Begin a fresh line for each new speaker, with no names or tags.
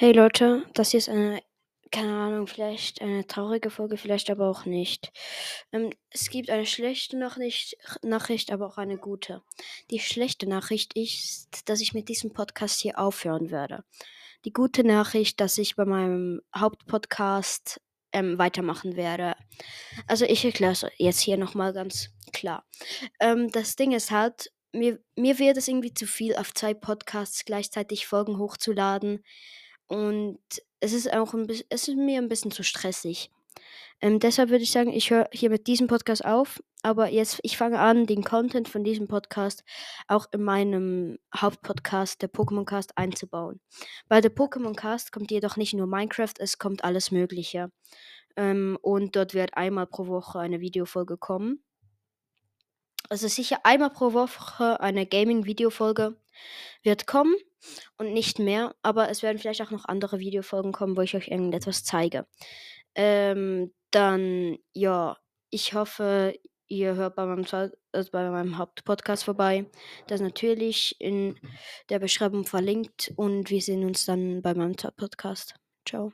Hey Leute, das hier ist eine, keine Ahnung, vielleicht eine traurige Folge, vielleicht aber auch nicht. Ähm, es gibt eine schlechte Nachricht, Nachricht, aber auch eine gute. Die schlechte Nachricht ist, dass ich mit diesem Podcast hier aufhören werde. Die gute Nachricht, dass ich bei meinem Hauptpodcast ähm, weitermachen werde. Also ich erkläre es jetzt hier nochmal ganz klar. Ähm, das Ding ist halt, mir, mir wird es irgendwie zu viel, auf zwei Podcasts gleichzeitig Folgen hochzuladen. Und es ist auch ein bisschen, es ist mir ein bisschen zu stressig. Ähm, deshalb würde ich sagen, ich höre hier mit diesem Podcast auf, aber jetzt, ich fange an, den Content von diesem Podcast auch in meinem Hauptpodcast, der Pokémon Cast, einzubauen. Bei der Pokémon Cast kommt jedoch nicht nur Minecraft, es kommt alles Mögliche. Ähm, und dort wird einmal pro Woche eine Videofolge kommen. Also sicher einmal pro Woche eine Gaming-Videofolge wird kommen und nicht mehr, aber es werden vielleicht auch noch andere Videofolgen kommen, wo ich euch irgendetwas zeige. Ähm, dann, ja, ich hoffe, ihr hört bei meinem, also bei meinem Hauptpodcast vorbei. Das ist natürlich in der Beschreibung verlinkt und wir sehen uns dann bei meinem Podcast. Ciao.